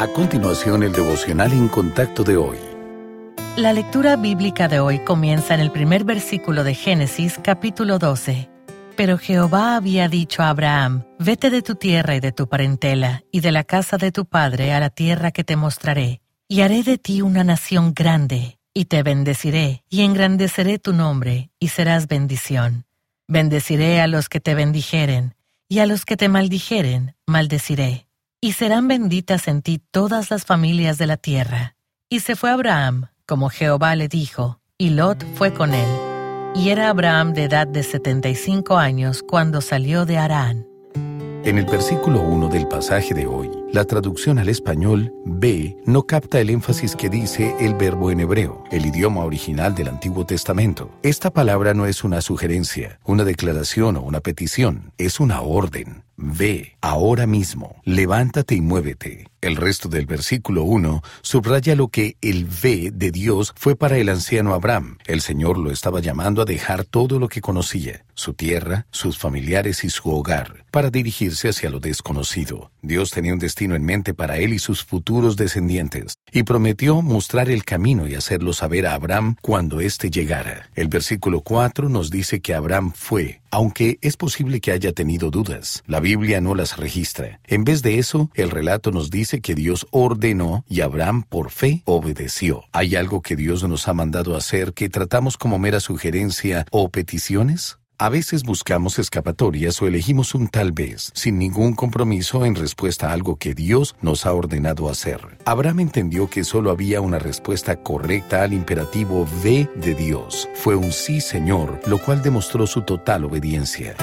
A continuación, el devocional en contacto de hoy. La lectura bíblica de hoy comienza en el primer versículo de Génesis capítulo 12. Pero Jehová había dicho a Abraham, Vete de tu tierra y de tu parentela, y de la casa de tu padre a la tierra que te mostraré, y haré de ti una nación grande, y te bendeciré, y engrandeceré tu nombre, y serás bendición. Bendeciré a los que te bendijeren, y a los que te maldijeren, maldeciré y serán benditas en ti todas las familias de la tierra. Y se fue Abraham, como Jehová le dijo, y Lot fue con él. Y era Abraham de edad de setenta y cinco años cuando salió de Harán. En el versículo 1 del pasaje de hoy, la traducción al español B no capta el énfasis que dice el verbo en hebreo, el idioma original del Antiguo Testamento. Esta palabra no es una sugerencia, una declaración o una petición, es una orden. Ve, ahora mismo, levántate y muévete. El resto del versículo 1 subraya lo que el ve de Dios fue para el anciano Abraham. El Señor lo estaba llamando a dejar todo lo que conocía, su tierra, sus familiares y su hogar, para dirigirse hacia lo desconocido. Dios tenía un destino en mente para él y sus futuros descendientes, y prometió mostrar el camino y hacerlo saber a Abraham cuando éste llegara. El versículo 4 nos dice que Abraham fue, aunque es posible que haya tenido dudas. La Biblia no las registra. En vez de eso, el relato nos dice que Dios ordenó y Abraham por fe obedeció. ¿Hay algo que Dios nos ha mandado hacer que tratamos como mera sugerencia o peticiones? A veces buscamos escapatorias o elegimos un tal vez, sin ningún compromiso en respuesta a algo que Dios nos ha ordenado hacer. Abraham entendió que solo había una respuesta correcta al imperativo ve de Dios. Fue un sí, Señor, lo cual demostró su total obediencia.